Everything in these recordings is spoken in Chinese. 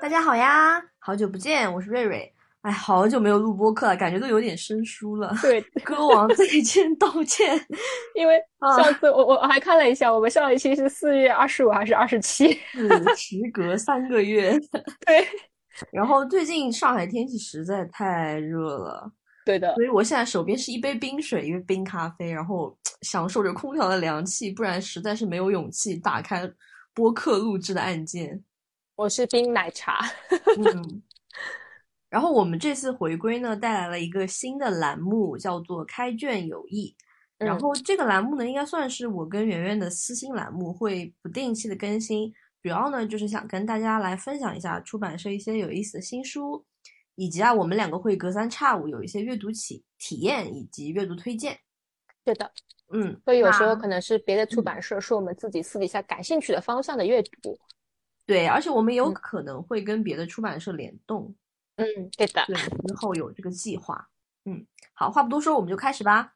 大家好呀，好久不见，我是瑞瑞。哎，好久没有录播客了，感觉都有点生疏了。对，歌王再见，道歉。因为啊上次我我还看了一下，我们上一期是四月二十五还是二十七？是 时隔三个月。对，然后最近上海天气实在太热了，对的所，以我现在手边是一杯冰水，一杯冰咖啡，然后享受着空调的凉气，不然实在是没有勇气打开播客录制的按键。我是冰奶茶。嗯，然后我们这次回归呢，带来了一个新的栏目，叫做“开卷有益”。然嗯后这个栏目呢，应该算是我跟圆圆的私心栏目，会不定期的更新。主要呢，就是想跟大家来分享一下出版社一些有意思的新书，以及啊，我们两个会隔三差五有一些阅读体体验以及阅读推荐。对的，嗯，所以有时候可能是别的出版社是我们自己私底下感兴趣的方向的阅读。对，而且我们有嗯可能会跟别的出版社联动，嗯，对的。对，之后有这个计划。嗯，好，话不多说，我们就开始吧。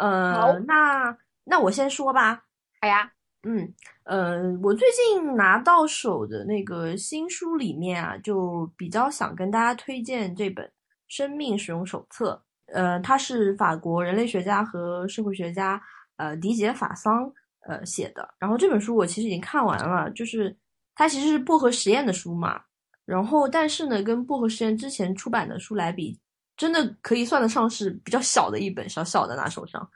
呃，那那我先说吧。好呀，嗯，呃，我最近拿到手的那个新书里面啊，就比较想跟大家推荐这本《生命使用手册》。呃，它是法国人类学家和社会学家呃迪杰法桑呃写的。然后这本书我其实已经看完了，就是它其实是薄荷实验的书嘛。然后但是呢，跟薄荷实验之前出版的书来比，真的可以算得上是比较小的一本，小小的拿手上。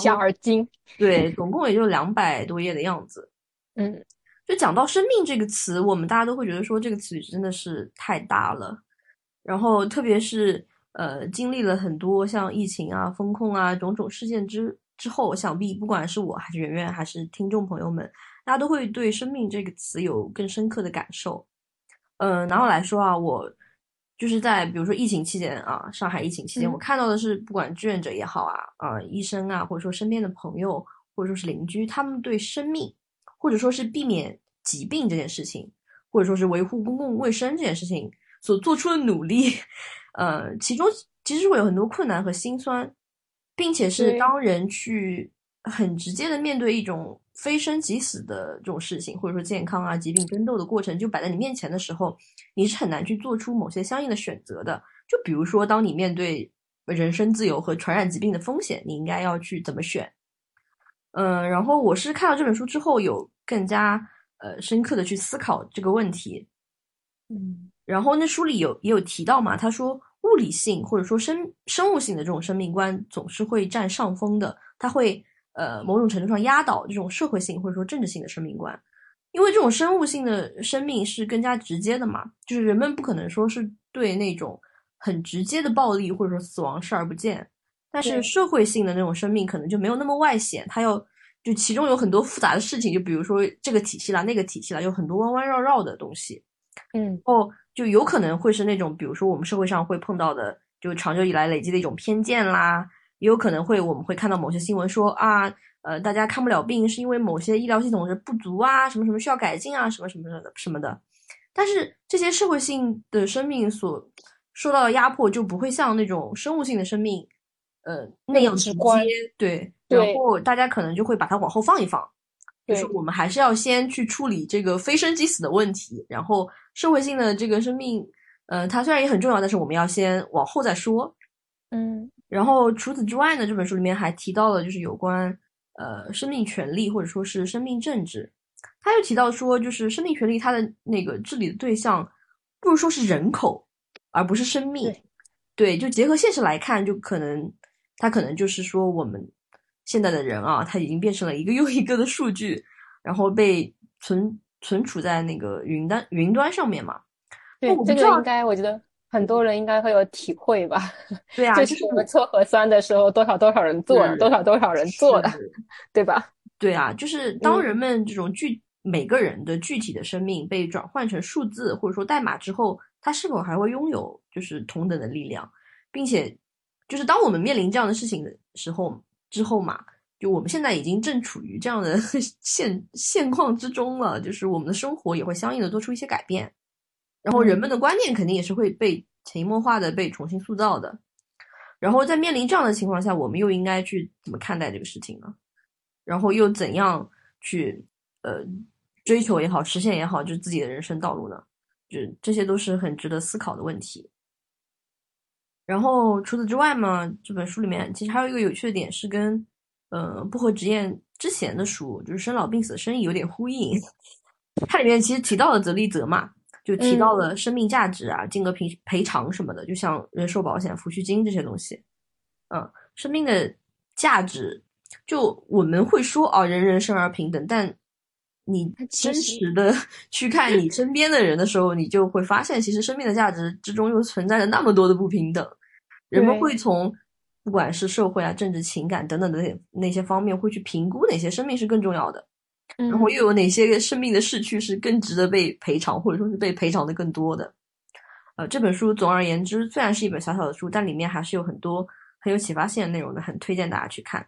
小而精。对，总共也就两百多页的样子。嗯，就讲到生命这个词，我们大家都会觉得说这个词语真的是太大了。然后特别是呃经历了很多像疫情啊、风控啊种种事件之之后，想必不管是我还是圆圆还是听众朋友们，大家都会对生命这个词有更深刻的感受。嗯、拿我来说啊，我就是在比如说疫情期间啊，上海疫情期间，嗯。我看到的是不管志愿者也好啊，啊、医生啊，或者说身边的朋友，或者说是邻居，他们对生命或者说是避免疾病这件事情，或者说是维护公共卫生这件事情所做出的努力，呃，其中其实会有很多困难和心酸，并且是当人去很直接的面对一种非生即死的这种事情，或者说健康啊、疾病争斗的过程就摆在你面前的时候，你是很难去做出某些相应的选择的。就比如说，当你面对人身自由和传染疾病的风险，你应该要去怎么选？嗯，然后我是看到这本书之后，有更加呃深刻的去思考这个问题。嗯，然后那书里有也有提到嘛，他说物理性或者说生生物性的这种生命观总是会占上风的，它会呃某种程度上压倒这种社会性或者说政治性的生命观，因为这种生物性的生命是更加直接的嘛，就是人们不可能说是对那种很直接的暴力或者说死亡视而不见，但是社会性的那种生命可能就没有那么外显，它要就其中有很多复杂的事情，就比如说这个体系啦、那个体系啦，有很多弯弯绕绕的东西。嗯，哦，就有可能会是那种，比如说我们社会上会碰到的，就长久以来累积的一种偏见啦，也有可能会我们会看到某些新闻说啊，呃，大家看不了病是因为某些医疗系统是不足啊，什么什么需要改进啊，什么什么的什么的。但是这些社会性的生命所受到的压迫就不会像那种生物性的生命，呃那样直接，对，然后大家可能就会把它往后放一放。就是我们还是要先去处理这个非生即死的问题，然后社会性的这个生命，呃，它虽然也很重要，但是我们要先往后再说。嗯，然后除此之外呢，这本书里面还提到了就是有关呃生命权利或者说是生命政治，他又提到说，就是生命权利它的那个治理的对象，不如说是人口，而不是生命。对对，就结合现实来看，就可能它可能就是说我们现在的人啊，他已经变成了一个又一个的数据，然后被存存储在那个云端云端上面嘛。对我，不知道这个应该我觉得很多人应该会有体会吧。对啊，就就是是我们测核酸的时候，多少多少人做了，多少多少人做的，对吧？对啊，就是当嗯人们这种具、每个人的具体的生命被转换成数字或者说代码之后，他是否还会拥有就是同等的力量，并且就是当我们面临这样的事情的时候，之后嘛，就我们现在已经正处于这样的 现现况之中了，就是我们的生活也会相应的做出一些改变，然后人们的观念肯定也是会被潜移默化的被重新塑造的。然后在面临这样的情况下，我们又应该去怎么看待这个事情呢？然后又怎样去呃追求也好，实现也好，就是自己的人生道路呢？就这些都是很值得思考的问题。然后除此之外嘛，这本书里面其实还有一个有趣的点是跟呃不合职业之前的书，就是生老病死的生意有点呼应。它里面其实提到了泽利泽嘛。就提到了生命价值啊，金额赔赔偿什么的，就像人寿保险、抚恤金这些东西。嗯，生命的价值，就我们会说啊，人人生而平等，但你真实的 去看你身边的人的时候，你就会发现，其实生命的价值之中又存在着那么多的不平等。人们会从不管是社会啊、政治、情感等等的那些方面，会去评估哪些生命是更重要的。然后又有哪些生命的逝去是更值得被赔偿，或者说是被赔偿的更多的？呃，这本书总而言之，虽然是一本小小的书，但里面还是有很多很有启发性的内容的，很推荐大家去看。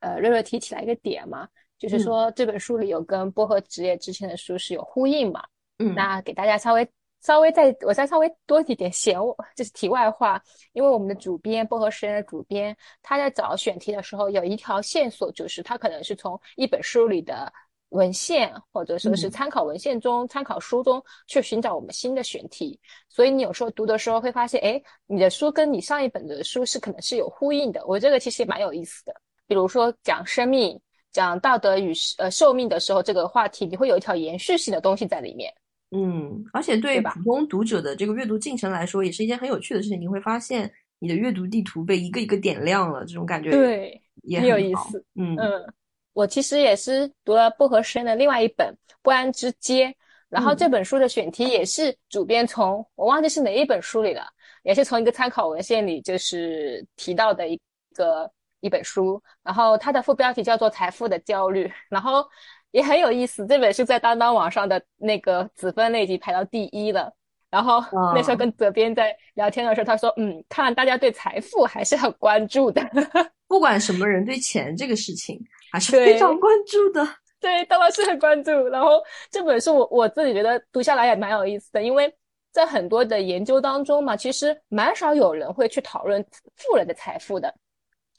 呃，瑞瑞提起来一个点嘛，就是说这本书里有跟薄荷职业之前的书是有呼应嘛？嗯，那给大家稍微。稍微再我再稍微多提点闲，就是题外话，因为我们的主编薄荷实验的主编他在找选题的时候有一条线索，就是他可能是从一本书里的文献或者说是参考文献中、参考书中去寻找我们新的选题。所以你有时候读的时候会发现，哎，你的书跟你上一本的书是可能是有呼应的。我这个其实也蛮有意思的。比如说讲生命、讲道德与呃寿命的时候，这个话题你会有一条延续性的东西在里面。嗯，而且对普通读者的这个阅读进程来说，也是一件很有趣的事情。你会发现你的阅读地图被一个一个点亮了，这种感觉对也很有意思。嗯嗯，我其实也是读了薄荷实验的另外一本《不安之街》，然后这本书的选题也是主编从我忘记是哪一本书里了，也是从一个参考文献里就是提到的一个一本书，然后它的副标题叫做《财富的焦虑》，然后。也很有意思，这本是在当当网上的那个子分类已经排到第一了。然后那时候跟责编在聊天的时候，他说：“嗯，看来大家对财富还是很关注的，不管什么人对钱这个事情还是非常关注的。”对，当然是很关注。然后这本书我我自己觉得读下来也蛮有意思的，因为在很多的研究当中嘛，其实蛮少有人会去讨论富人的财富的，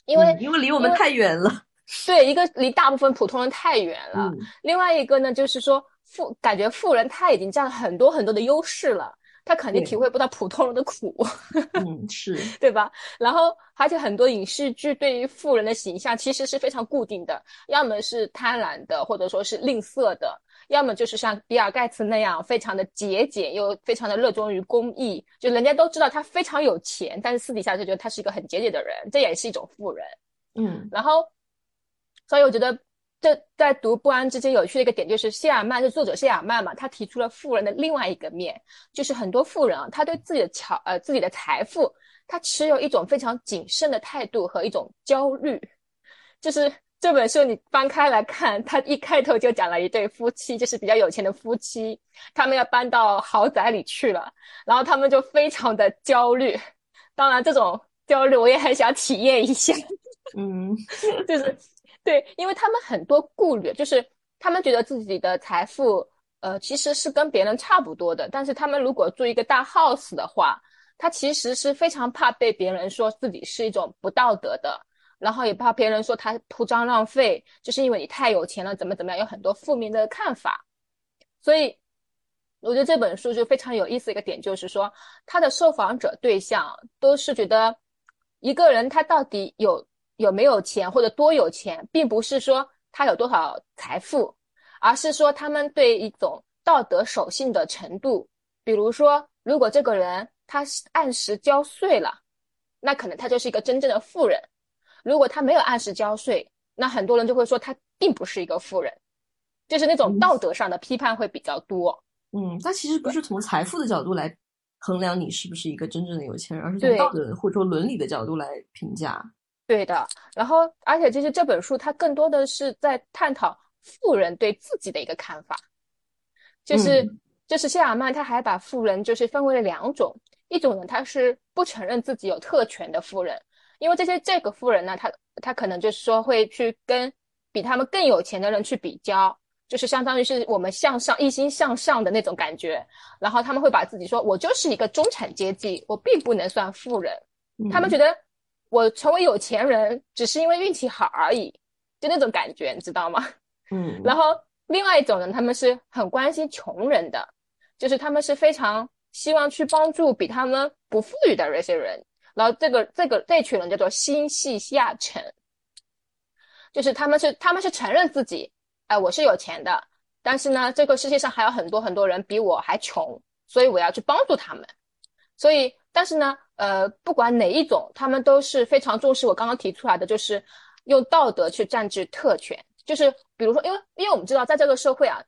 因为因为离我们太远了。对，一个离大部分普通人太远了。另外一个呢，就是说富感觉富人他已经占了很多很多的优势了，他肯定体会不到普通人的苦。嗯，是对吧？然后而且很多影视剧对于富人的形象其实是非常固定的，要么是贪婪的，或者说是吝啬的，要么就是像比尔盖茨那样非常的节俭又非常的热衷于公益。就人家都知道他非常有钱，但是私底下就觉得他是一个很节俭的人，这也是一种富人。嗯，然后。所以我觉得，这在读不安之间有趣的一个点，就是谢尔曼，就作者谢尔曼嘛，他提出了富人的另外一个面，就是很多富人啊，他对自己的财呃自己的财富，他持有一种非常谨慎的态度和一种焦虑。就是这本书你翻开来看，他一开头就讲了一对夫妻，就是比较有钱的夫妻，他们要搬到豪宅里去了，然后他们就非常的焦虑。当然，这种焦虑我也很想体验一下。嗯，就是。对，因为他们很多顾虑，就是他们觉得自己的财富，呃，其实是跟别人差不多的。但是他们如果住一个大 house 的话，他其实是非常怕被别人说自己是一种不道德的，然后也怕别人说他铺张浪费，就是因为你太有钱了，怎么怎么样，有很多负面的看法。所以，我觉得这本书就非常有意思一个点，就是说他的受访者对象都是觉得一个人他到底有。有没有钱或者多有钱，并不是说他有多少财富，而是说他们对一种道德守信的程度。比如说，如果这个人他按时交税了，那可能他就是一个真正的富人；如果他没有按时交税，那很多人就会说他并不是一个富人，就是那种道德上的批判会比较多。嗯，他其实不是从财富的角度来衡量你是不是一个真正的有钱人，而是从道德或者说伦理的角度来评价。对的，然后而且其实这本书它更多的是在探讨富人对自己的一个看法，就是就是谢尔曼他还把富人就是分为了两种，一种呢他是不承认自己有特权的富人，因为这些这个富人呢，他他可能就是说会去跟比他们更有钱的人去比较，就是相当于是我们向上一心向上的那种感觉。然后他们会把自己说，我就是一个中产阶级，我并不能算富人。他们觉得我成为有钱人只是因为运气好而已，就那种感觉，你知道吗？嗯。然后另外一种人，他们是很关心穷人的，就是他们是非常希望去帮助比他们不富裕的那些人。然后这个这个这群人叫做心系下沉，就是他们是他们是承认自己，哎，我是有钱的，但是呢，这个世界上还有很多很多人比我还穷，所以我要去帮助他们。所以，但是呢，呃，不管哪一种，他们都是非常重视我刚刚提出来的，就是用道德去占据特权。就是比如说，因为因为我们知道，在这个社会啊，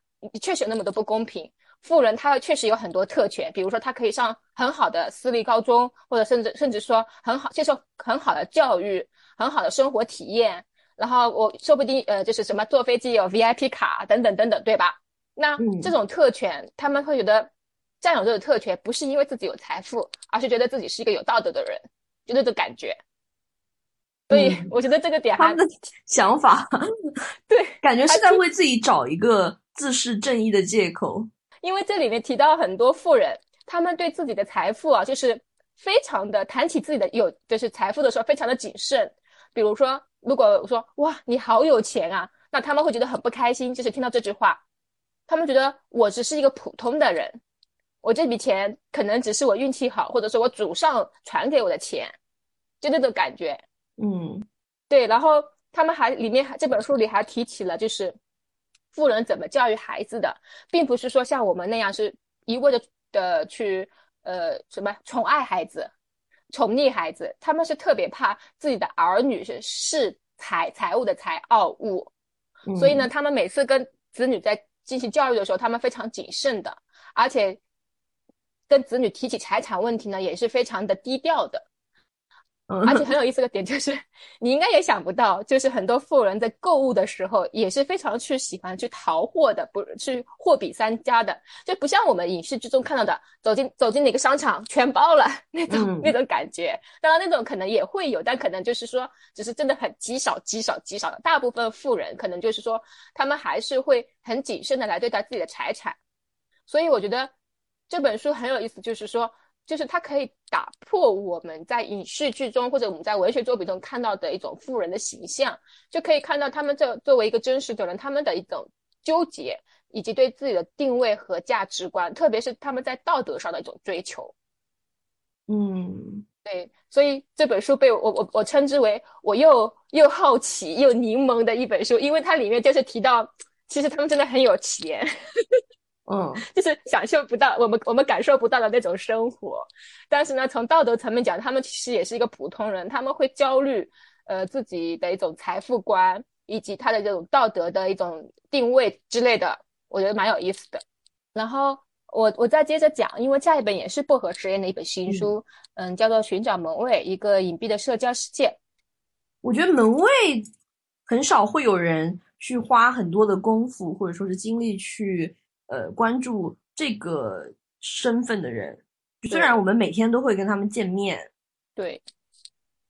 确实有那么多不公平。富人他确实有很多特权，比如说他可以上很好的私立高中，或者甚至甚至说很好接受很好的教育，很好的生活体验。然后我说不定呃就是什么坐飞机有 VIP 卡等等等等，对吧？那这种特权他们会觉得占有这个特权不是因为自己有财富，而是觉得自己是一个有道德的人，就那种感觉。所以我觉得这个点他们的想法，对，感觉是在为自己找一个自恃正义的借口。因为这里面提到很多富人，他们对自己的财富啊，就是非常的谈起自己的有就是财富的时候，非常的谨慎。比如说，如果我说哇你好有钱啊，那他们会觉得很不开心，就是听到这句话，他们觉得我只是一个普通的人，我这笔钱可能只是我运气好，或者说我祖上传给我的钱，就那种感觉。嗯，对。然后他们还里面还这本书里还提起了就是。富人怎么教育孩子的，并不是说像我们那样是一味的的去呃什么宠爱孩子、宠溺孩子，他们是特别怕自己的儿女是是财财务的财傲物，所以呢，他们每次跟子女在进行教育的时候，他们非常谨慎的，而且跟子女提起财产问题呢，也是非常的低调的。而且很有意思的点就是，你应该也想不到，就是很多富人在购物的时候也是非常去喜欢去淘货的，不去货比三家的，就不像我们影视剧中看到的，走进走进哪个商场全包了那种那种感觉。当然那种可能也会有，但可能就是说，只是真的很极少极少极少的。大部分富人可能就是说，他们还是会很谨慎的来对待自己的财产。所以我觉得这本书很有意思，就是说。就是它可以打破我们在影视剧中或者我们在文学作品中看到的一种富人的形象，就可以看到他们这作为一个真实的人，他们的一种纠结，以及对自己的定位和价值观，特别是他们在道德上的一种追求。嗯，对，所以这本书被我我我称之为我又又好奇又柠檬的一本书，因为它里面就是提到，其实他们真的很有钱。嗯，就是享受不到我们我们感受不到的那种生活，但是呢，从道德层面讲，他们其实也是一个普通人，他们会焦虑，呃，自己的一种财富观以及他的这种道德的一种定位之类的，我觉得蛮有意思的。然后我我再接着讲，因为下一本也是薄荷实验的一本新书，嗯，叫做《寻找门卫：一个隐蔽的社交世界》。我觉得门卫很少会有人去花很多的功夫或者说是精力去。呃，关注这个身份的人，虽然我们每天都会跟他们见面，对，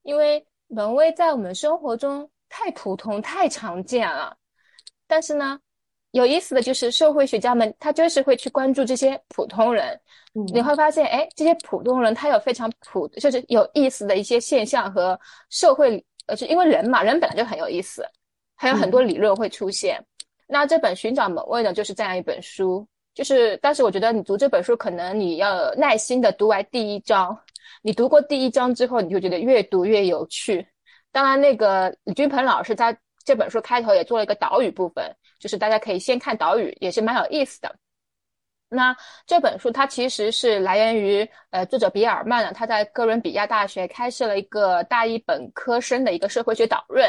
因为门卫在我们生活中太普通、太常见了。但是呢，有意思的就是社会学家们他就是会去关注这些普通人，你会发现，哎，这些普通人他有非常普，就是有意思的一些现象和社会，呃，就因为人嘛，人本来就很有意思，还有很多理论会出现。那这本寻找门卫呢，就是这样一本书，就是，但是我觉得你读这本书，可能你要耐心的读完第一章。你读过第一章之后，你就觉得越读越有趣。当然，那个李君鹏老师在这本书开头也做了一个导语部分，就是大家可以先看导语，也是蛮有意思的。那这本书它其实是来源于呃作者比尔曼呢，他在哥伦比亚大学开设了一个大一本科生的一个社会学导论，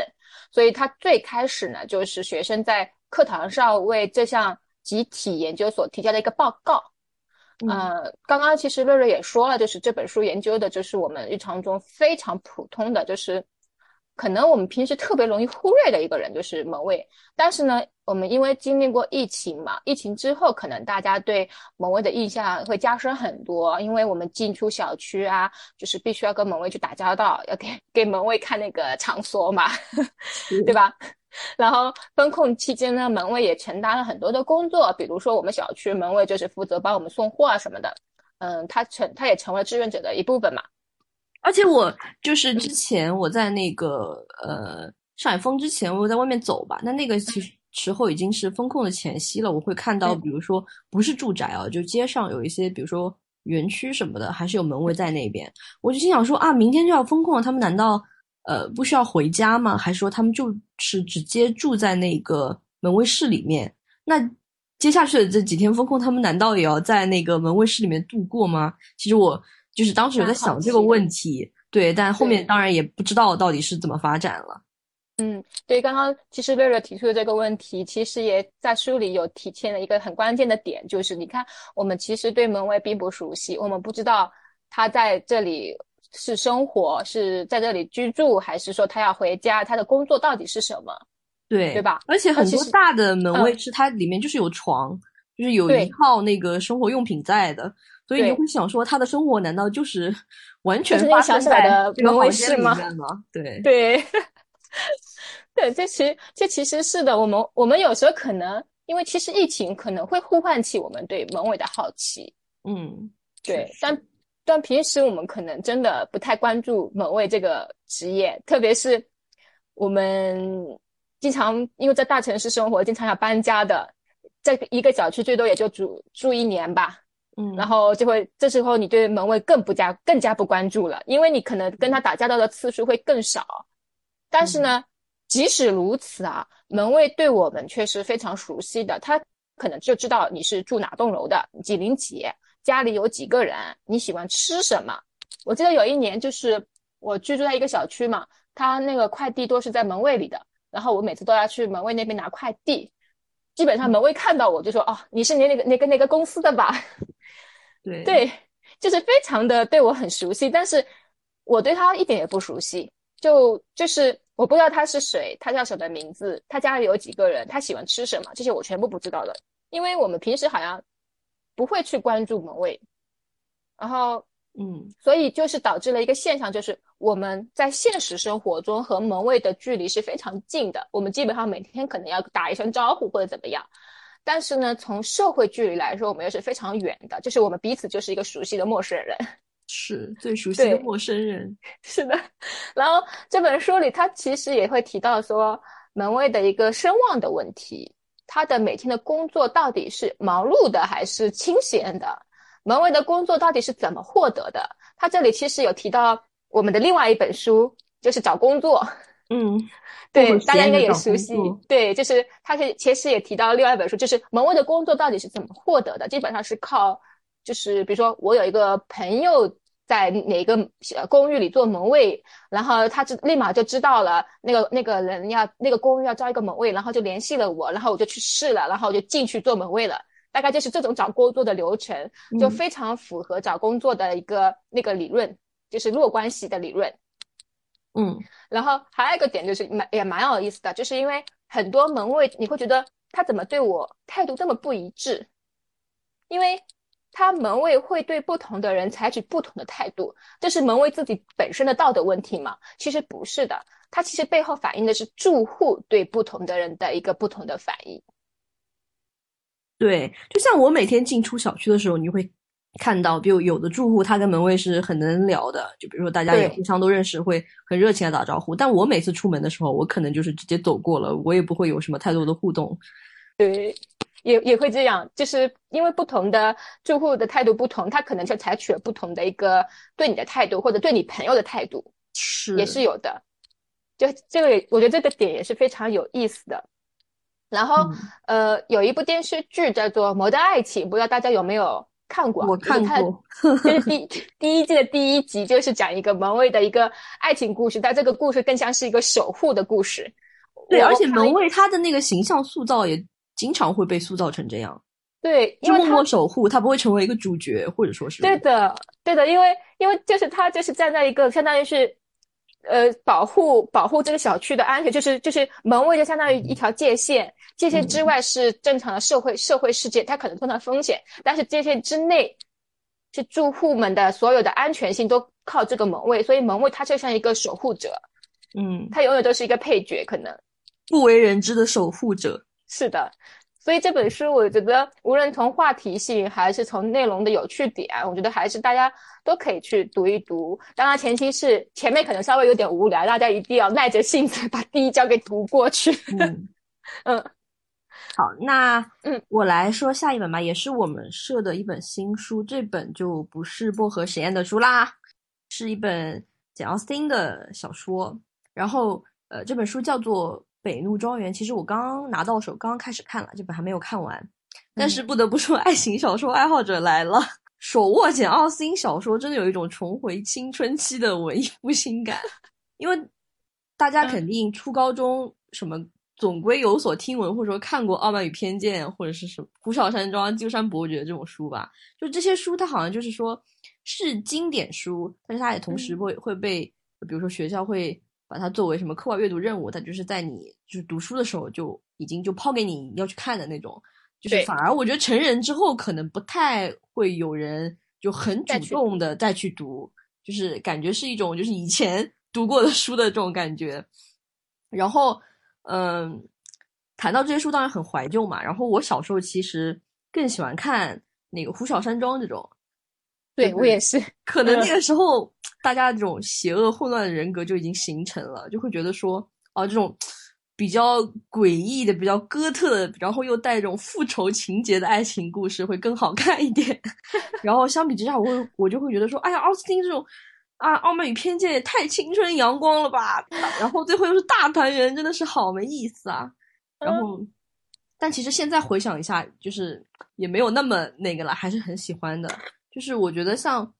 所以他最开始呢就是学生在课堂上为这项集体研究所提交的一个报告，呃，刚刚其实瑞瑞也说了，就是这本书研究的就是我们日常中非常普通的，就是可能我们平时特别容易忽略的一个人就是门卫，但是呢，我们因为经历过疫情嘛，疫情之后，可能大家对门卫的印象会加深很多，因为我们进出小区啊，就是必须要跟门卫去打交道，要给给门卫看那个场所嘛，对吧？然后封控期间呢，门卫也承担了很多的工作，比如说我们小区门卫就是负责帮我们送货啊什么的，嗯，他成他也成为志愿者的一部分嘛。而且我就是之前我在那个呃上海封之前，我在外面走吧，那那个其实时候已经是封控的前夕了。我会看到，比如说不是住宅啊，就街上有一些，比如说园区什么的，还是有门卫在那边。我就心想说啊，明天就要封控了，他们难道呃不需要回家吗？还是说他们就是直接住在那个门卫室里面？那接下去的这几天风控，他们难道也要在那个门卫室里面度过吗？其实我。就是当时有在想这个问题，对，但后面当然也不知道到底是怎么发展了。嗯，对，刚刚其实瑞瑞提出的这个问题，其实也在书里有体现了一个很关键的点，就是你看，我们其实对门卫并不熟悉，我们不知道他在这里是生活，是在这里居住，还是说他要回家，他的工作到底是什么？对，对吧？而且很多大的门卫室它里面就是有床，就是有一套那个生活用品在的。所以你会想说，他的生活难道就是 完全发生在门卫室吗？对对 对，这其实这其实是的。我们我们有时候可能因为其实疫情可能会呼唤起我们对门卫的好奇，嗯，对。但但平时我们可能真的不太关注门卫这个职业，特别是我们经常因为在大城市生活，经常要搬家的，在一个小区最多也就住住一年吧。嗯，然后就会这时候你对门卫更不加更加不关注了，因为你可能跟他打交道的次数会更少。但是呢，即使如此啊，门卫对我们却是非常熟悉的，他可能就知道你是住哪栋楼的，几零几，家里有几个人，你喜欢吃什么。我记得有一年就是我居住在一个小区嘛，他那个快递都是在门卫里的，然后我每次都要去门卫那边拿快递，基本上门卫看到我就说：“哦，你是那那个那个那个公司的吧？” 对对，就是非常的对我很熟悉，但是我对他一点也不熟悉，就就是我不知道他是谁，他叫什么名字，他家里有几个人，他喜欢吃什么，这些我全部不知道的，因为我们平时好像不会去关注门卫，然后嗯，所以就是导致了一个现象，就是我们在现实生活中和门卫的距离是非常近的，我们基本上每天可能要打一声招呼或者怎么样。但是呢，从社会距离来说，我们又是非常远的，就是我们彼此就是一个熟悉的陌生人，是最熟悉的陌生人。是的。然后这本书里，他其实也会提到说，门卫的一个声望的问题，他的每天的工作到底是忙碌的还是清闲的？门卫的工作到底是怎么获得的？他这里其实有提到我们的另外一本书，就是找工作。嗯。对，大家应该也熟悉。对，就是他是其实也提到另外一本书，就是门卫的工作到底是怎么获得的？基本上是靠，就是比如说我有一个朋友在哪个公寓里做门卫，然后他就立马就知道了那个那个人要那个公寓要招一个门卫，然后就联系了我，然后我就去试了，然后我就进去做门卫了。大概就是这种找工作的流程，就非常符合找工作的一个那个理论，就是弱关系的理论。嗯，然后还有一个点就是蛮也蛮有意思的，就是因为很多门卫你会觉得他怎么对我态度这么不一致？因为他门卫会对不同的人采取不同的态度，这是门卫自己本身的道德问题吗？其实不是的，他其实背后反映的是住户对不同的人的一个不同的反应。对，就像我每天进出小区的时候，你会。看到，比如有的住户他跟门卫是很能聊的，就比如说大家也互相都认识，会很热情的打招呼。但我每次出门的时候，我可能就是直接走过了，我也不会有什么太多的互动。对，也也会这样，就是因为不同的住户的态度不同，他可能就采取了不同的一个对你的态度，或者对你朋友的态度，是也是有的。就这个，我觉得这个点也是非常有意思的。然后，呃，有一部电视剧叫做《摩登爱情》，不知道大家有没有？看过，我看过，就是第 第一季的第一集，就是讲一个门卫的一个爱情故事，但这个故事更像是一个守护的故事。对，而且门卫他的那个形象塑造也经常会被塑造成这样。对，就默默守护，他不会成为一个主角，或者说是。对的，对的，因为因为就是他就是站在一个相当于是呃保护保护这个小区的安全，就是就是门卫就相当于一条界限，界限之外是正常的社会社会世界，它可能碰到风险，但是界限之内是住户们的所有的安全性都靠这个门卫，所以门卫他就像一个守护者，嗯，他永远都是一个配角，可能不为人知的守护者。是的。所以这本书，我觉得无论从话题性还是从内容的有趣点，我觉得还是大家都可以去读一读。当然，前提是前面可能稍微有点无聊，大家一定要耐着性子把第一章给读过去。嗯 嗯，好，那嗯，我来说下一本吧，也是我们社的一本新书。这本就不是薄荷实验的书啦，是一本简奥斯汀的小说。然后，呃，这本书叫做。北怒庄园，其实我刚拿到手，刚刚开始看了，这本还没有看完。但是不得不说，爱情小说爱好者来了，手握简奥斯汀小说，真的有一种重回青春期的文艺复兴感。因为大家肯定初高中什么总归有所听闻，或者说看过《傲慢与偏见》或者是什么《虎啸山庄》《鸠山伯爵》这种书吧。就这些书，它好像就是说是经典书，但是它也同时会会被，比如说学校会。把它作为什么课外阅读任务，它就是在你就是读书的时候就已经就抛给你要去看的那种，就是反而我觉得成人之后可能不太会有人就很主动的再去读，就是感觉是一种就是以前读过的书的这种感觉。然后，嗯，谈到这些书当然很怀旧嘛。然后我小时候其实更喜欢看那个《呼啸山庄》这种。对我也是，可能那个时候大家这种邪恶混乱的人格就已经形成了，就会觉得说，哦，这种比较诡异的、比较哥特的，然后又带这种复仇情节的爱情故事会更好看一点。然后相比之下，我我就会觉得说，哎呀，奥斯汀这种啊，《傲慢与偏见》也太青春阳光了吧！然后最后又是大团圆，真的是好没意思啊。然后，但其实现在回想一下，就是也没有那么那个了，还是很喜欢的。就是我觉得像，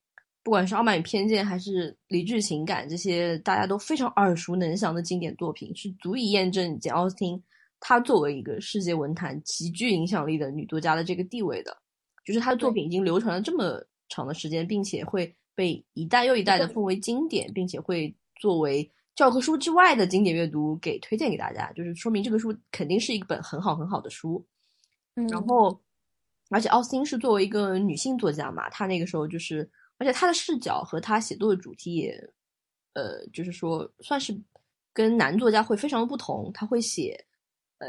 不管是《傲慢与偏见》还是《理智情感》这些大家都非常耳熟能详的经典作品，是足以验证简奥斯汀她作为一个世界文坛极具影响力的女作家的这个地位的。就是她的作品已经流传了这么长的时间，并且会被一代又一代的奉为经典，并且会作为教科书之外的经典阅读给推荐给大家，就是说明这个书肯定是一本很好很好的书。然后。而且奥斯汀是作为一个女性作家嘛，她那个时候就是，而且他的视角和他写作的主题也，呃，就是说算是跟男作家会非常的不同。他会写，呃，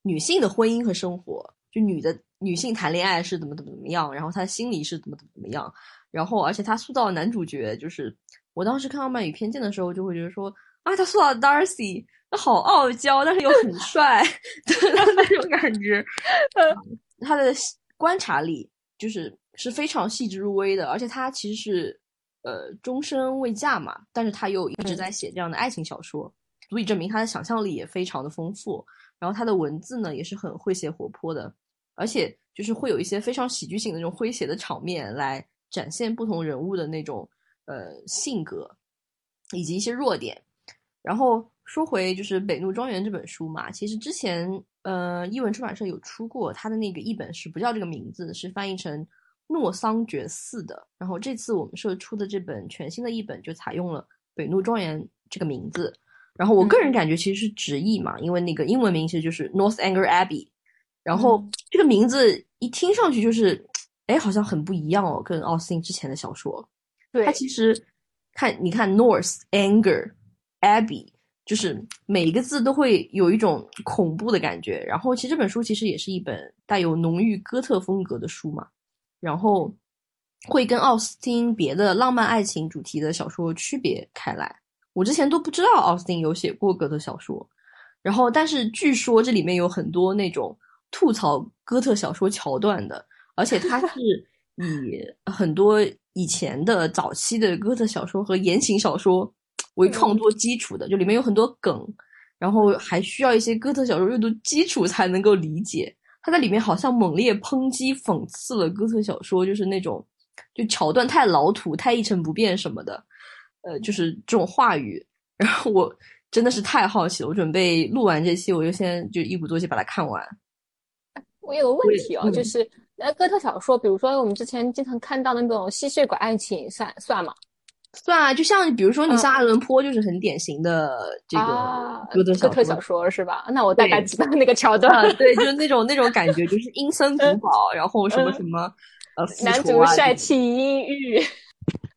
女性的婚姻和生活，就女的女性谈恋爱是怎么怎么怎么样，然后她的心理是怎么怎么怎么样。然后，而且他塑造男主角，就是我当时看《傲慢与偏见》的时候，就会觉得说啊，他塑造 Darcy，他好傲娇，但是又很帅 的那种感觉。呃，他的。观察力就是是非常细致入微的，而且他其实是呃终身未嫁嘛，但是他又一直在写这样的爱情小说，足以证明他的想象力也非常的丰富。然后他的文字呢也是很诙谐活泼的，而且就是会有一些非常喜剧性的那种诙谐的场面来展现不同人物的那种呃性格以及一些弱点。然后说回就是《北怒庄园》这本书嘛，其实之前。呃，译文出版社有出过他的那个译本，是不叫这个名字，是翻译成《诺桑觉寺》的。然后这次我们社出的这本全新的译本就采用了《北怒庄园》这个名字。然后我个人感觉其实是直译嘛，因为那个英文名其实就是 Northanger Abbey。然后这个名字一听上去就是，哎，好像很不一样哦，跟奥斯汀之前的小说。对，它其实看你看 Northanger Abbey。就是每一个字都会有一种恐怖的感觉，然后其实这本书其实也是一本带有浓郁哥特风格的书嘛，然后会跟奥斯汀别的浪漫爱情主题的小说区别开来。我之前都不知道奥斯汀有写过哥特小说，然后但是据说这里面有很多那种吐槽哥特小说桥段的，而且它是 以很多以前的早期的哥特小说和言情小说。为创作基础的，就里面有很多梗，然后还需要一些哥特小说阅读基础才能够理解。他在里面好像猛烈抨击、讽刺了哥特小说，就是那种就桥段太老土、太一成不变什么的，呃，就是这种话语。然后我真的是太好奇了，我准备录完这期，我就先就一鼓作气把它看完。我有个问题哦，就是那哥特小说，比如说我们之前经常看到那种吸血鬼爱情，算算吗？算啊，就像比如说你像阿伦坡，就是很典型的这个哥特小小说是吧？那我大概知道那个桥段，对，就是那种那种感觉，就是 阴森古堡，然后什么什么呃，男主帅气阴郁。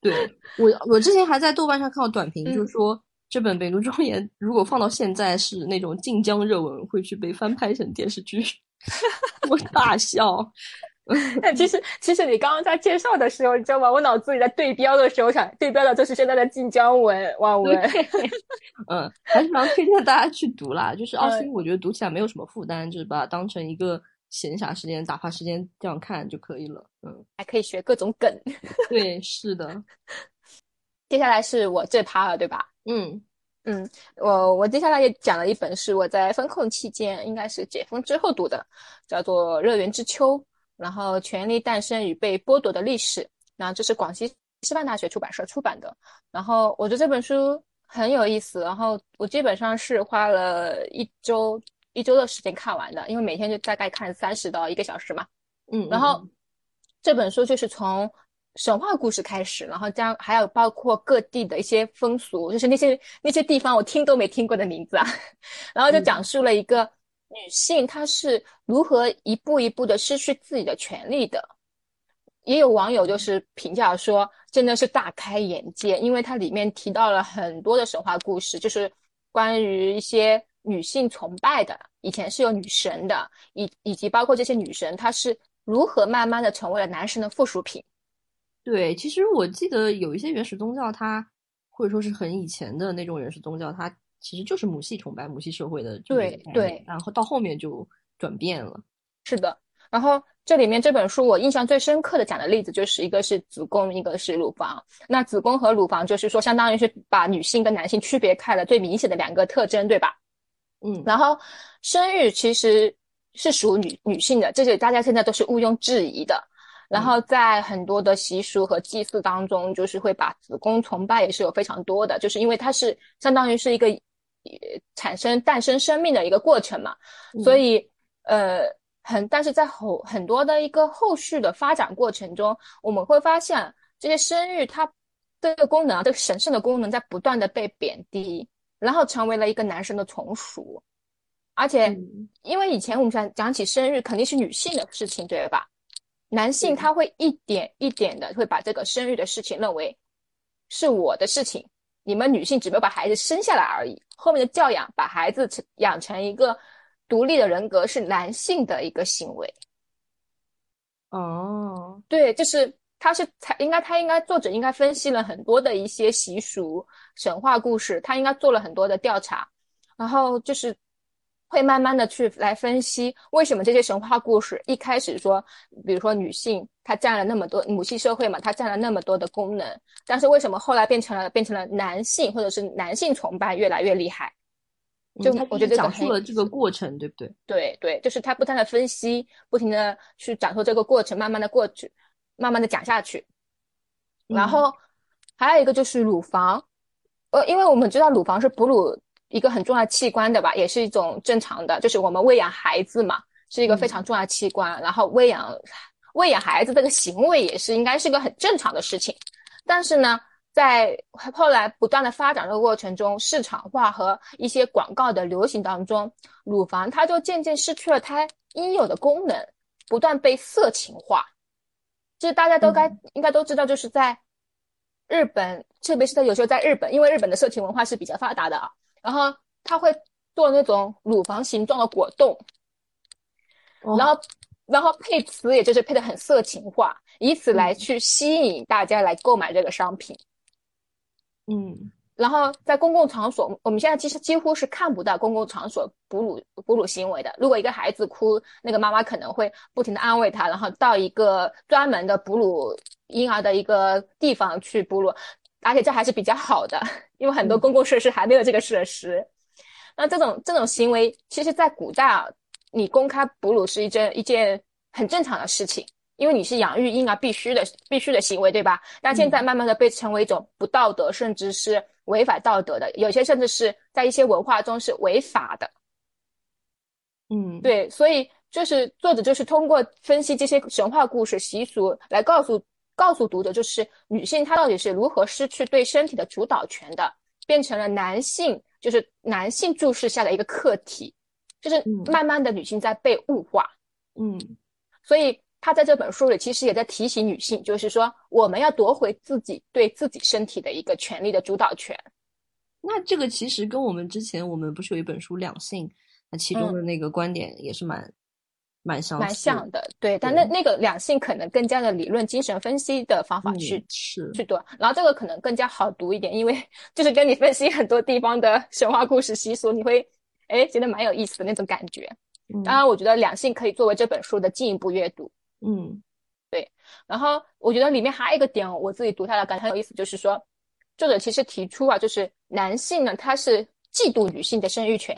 对 我，我之前还在豆瓣上看到短评，就是说这本《北陆庄园》如果放到现在是那种晋江热文，会去被翻拍成电视剧，我大笑。但其实，其实你刚刚在介绍的时候，你知道吗？我脑子里在对标的时候，想对标的就是现在的晋江文网文。嗯，还是蛮推荐大家去读啦。就是奥星，我觉得读起来没有什么负担，就是把它当成一个闲暇时间、打发时间这样看就可以了。嗯，还可以学各种梗。对，是的。接下来是我这趴了，对吧？嗯嗯，我我接下来也讲了一本是我在风控期间，应该是解封之后读的，叫做《热园之秋》。然后，权力诞生与被剥夺的历史，然后这是广西师范大学出版社出版的。然后，我觉得这本书很有意思。然后，我基本上是花了一周一周的时间看完的，因为每天就大概看三十到一个小时嘛。嗯。然后，这本书就是从神话故事开始，然后将还有包括各地的一些风俗，就是那些那些地方我听都没听过的名字啊。然后就讲述了一个。女性她是如何一步一步的失去自己的权利的？也有网友就是评价说，真的是大开眼界，因为它里面提到了很多的神话故事，就是关于一些女性崇拜的，以前是有女神的，以以及包括这些女神，她是如何慢慢的成为了男神的附属品。对，其实我记得有一些原始宗教，它或者说是很以前的那种原始宗教，它。其实就是母系崇拜、母系社会的对对，然后到后面就转变了。是的，然后这里面这本书我印象最深刻的讲的例子就是一个是子宫，一个是乳房。那子宫和乳房就是说，相当于是把女性跟男性区别开了最明显的两个特征，对吧？嗯，然后生育其实是属女女性的，这些大家现在都是毋庸置疑的。然后在很多的习俗和祭祀当中，就是会把子宫崇拜也是有非常多的，就是因为它是相当于是一个。产生诞生生命的一个过程嘛，所以呃很，但是在后很多的一个后续的发展过程中，我们会发现这些生育它这个功能啊，这个神圣的功能在不断的被贬低，然后成为了一个男生的从属，而且因为以前我们讲讲起生育肯定是女性的事情，对吧？男性他会一点一点的会把这个生育的事情认为是我的事情。你们女性只不过把孩子生下来而已，后面的教养把孩子成养成一个独立的人格是男性的一个行为。哦，对，就是他是才应该他应该作者应该分析了很多的一些习俗神话故事，他应该做了很多的调查，然后就是。会慢慢的去来分析为什么这些神话故事一开始说，比如说女性她占了那么多母系社会嘛，她占了那么多的功能，但是为什么后来变成了变成了男性或者是男性崇拜越来越厉害？就我觉得讲述了这个过程，对不对？对对，就是他不断的分析，不停的去讲述这个过程，慢慢的过去，慢慢的讲下去。然后还有一个就是乳房，呃，因为我们知道乳房是哺乳。一个很重要的器官的吧，也是一种正常的，就是我们喂养孩子嘛，是一个非常重要的器官。然后喂养喂养孩子这个行为也是应该是个很正常的事情。但是呢，在后来不断的发展的过程中，市场化和一些广告的流行当中，乳房它就渐渐失去了它应有的功能，不断被色情化。就是大家都该应该都知道，就是在日本，特别是在有时候在日本，因为日本的色情文化是比较发达的啊。然后他会做那种乳房形状的果冻，然后然后配词也就是配的很色情化，以此来去吸引大家来购买这个商品。嗯，然后在公共场所，我们现在其实几乎是看不到公共场所哺乳哺乳行为的。如果一个孩子哭，那个妈妈可能会不停的安慰他，然后到一个专门的哺乳婴儿的一个地方去哺乳。而且这还是比较好的，因为很多公共设施还没有这个设施。那这种这种行为，其实在古代啊，你公开哺乳是一件一件很正常的事情，因为你是养育婴儿必须的必须的行为，对吧？但现在慢慢的被成为一种不道德，甚至是违反道德的，有些甚至是在一些文化中是违法的。嗯，对，所以就是作者就是通过分析这些神话故事习俗来告诉告诉读者，就是女性她到底是如何失去对身体的主导权的，变成了男性，就是男性注视下的一个客体，就是慢慢的女性在被物化。嗯，所以他在这本书里其实也在提醒女性，就是说我们要夺回自己对自己身体的一个权利的主导权。那这个其实跟我们之前我们不是有一本书《两性》，那其中的那个观点也是蛮。蛮像，蛮像的，对。但那那个两性可能更加的理论精神分析的方法去是去读，然后这个可能更加好读一点，因为就是跟你分析很多地方的神话故事习俗，你会哎觉得蛮有意思的那种感觉。当然，我觉得两性可以作为这本书的进一步阅读。嗯，对。然后我觉得里面还有一个点，我自己读下来感觉很有意思，就是说作者其实提出啊，就是男性呢他是嫉妒女性的生育权。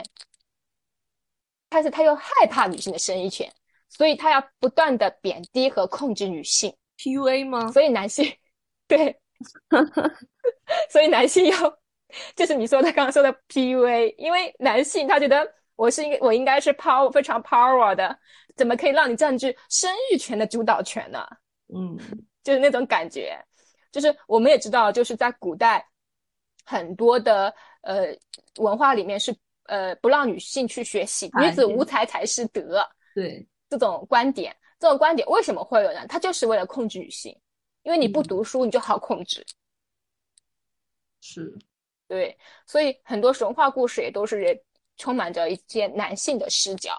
但是他又害怕女性的生育权，所以他要不断的贬低和控制女性，PUA 吗？所以男性，对，所以男性要，就是你说的刚刚说的 PUA，因为男性他觉得我是应我应该是 power 非常 power 的，怎么可以让你占据生育权的主导权呢？嗯，就是那种感觉，就是我们也知道，就是在古代很多的呃文化里面是。呃，不让女性去学习，女子无才才是德。对这种观点，这种观点为什么会有呢？它就是为了控制女性，因为你不读书，你就好控制。是，对，所以很多神话故事也都是充满着一些男性的视角。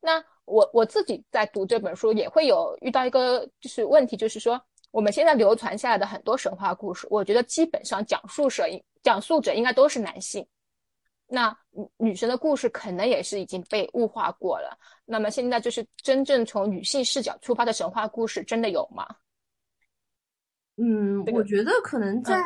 那我我自己在读这本书，也会有遇到一个就是问题，就是说我们现在流传下来的很多神话故事，我觉得基本上讲述者讲述者应该都是男性。那女女生的故事可能也是已经被物化过了。那么现在就是真正从女性视角出发的神话故事，真的有吗？嗯，我觉得可能在，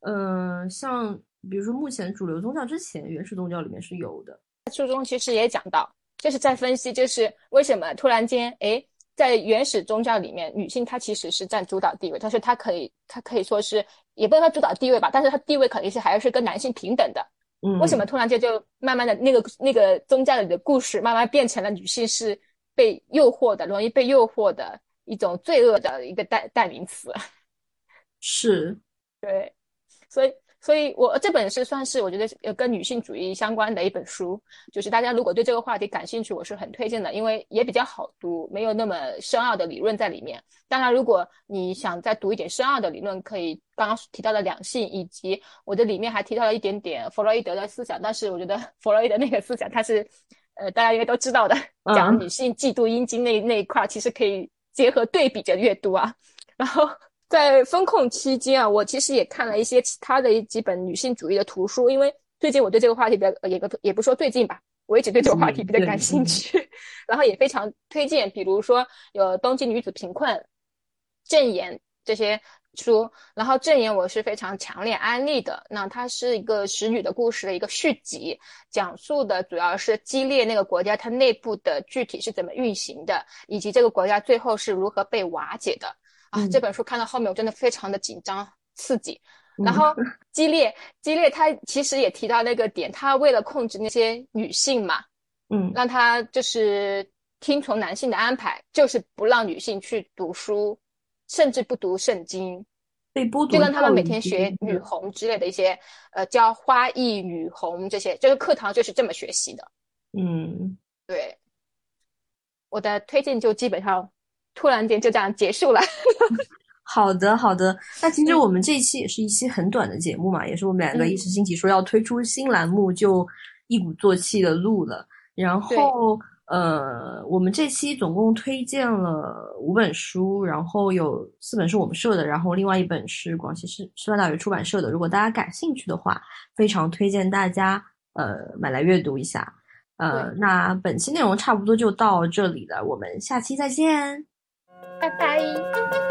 呃，像比如说目前主流宗教之前，原始宗教里面是有的。书中其实也讲到，就是在分析，就是为什么突然间，哎，在原始宗教里面，女性她其实是占主导地位，但是她可以，她可以说是，也不能说主导地位吧，但是她地位肯定是还是跟男性平等的。为什么突然间就慢慢的那个那个宗教里的故事慢慢变成了女性是被诱惑的，容易被诱惑的一种罪恶的一个代代名词？是，对，所以。所以，我这本是算是我觉得呃跟女性主义相关的一本书，就是大家如果对这个话题感兴趣，我是很推荐的，因为也比较好读，没有那么深奥的理论在里面。当然，如果你想再读一点深奥的理论，可以刚刚提到的两性，以及我的里面还提到了一点点弗洛伊德的思想。但是我觉得弗洛伊德那个思想，它是呃大家应该都知道的，讲女性嫉妒阴茎那那一块，其实可以结合对比着阅读啊，然后。在风控期间啊，我其实也看了一些其他的一几本女性主义的图书，因为最近我对这个话题比较也不也不说最近吧，我一直对这个话题比较感兴趣，然后也非常推荐，比如说有《东京女子贫困》《证言》这些书，然后《证言》我是非常强烈安利的。那它是一个使女的故事的一个续集，讲述的主要是激烈那个国家它内部的具体是怎么运行的，以及这个国家最后是如何被瓦解的。啊，这本书看到后面我真的非常的紧张刺激，然后。激烈激烈，他其实也提到那个点，他为了控制那些女性嘛，嗯，让他就是听从男性的安排，就是不让女性去读书，甚至不读圣经，被剥夺，就让他们每天学女红之类的一些，呃，教花艺女红这些，就是课堂就是这么学习的。嗯，对，我的推荐就基本上。突然间就这样结束了。好的，好的。那其实我们这一期也是一期很短的节目嘛，也是我们两个一时兴起说要推出新栏目，就一鼓作气的录了。然后，呃，我们这期总共推荐了五本书，然后有四本是我们社的，然后另外一本是广西师师范大学出版社的。如果大家感兴趣的话，非常推荐大家呃买来阅读一下。呃，那本期内容差不多就到这里了，我们下期再见。拜拜。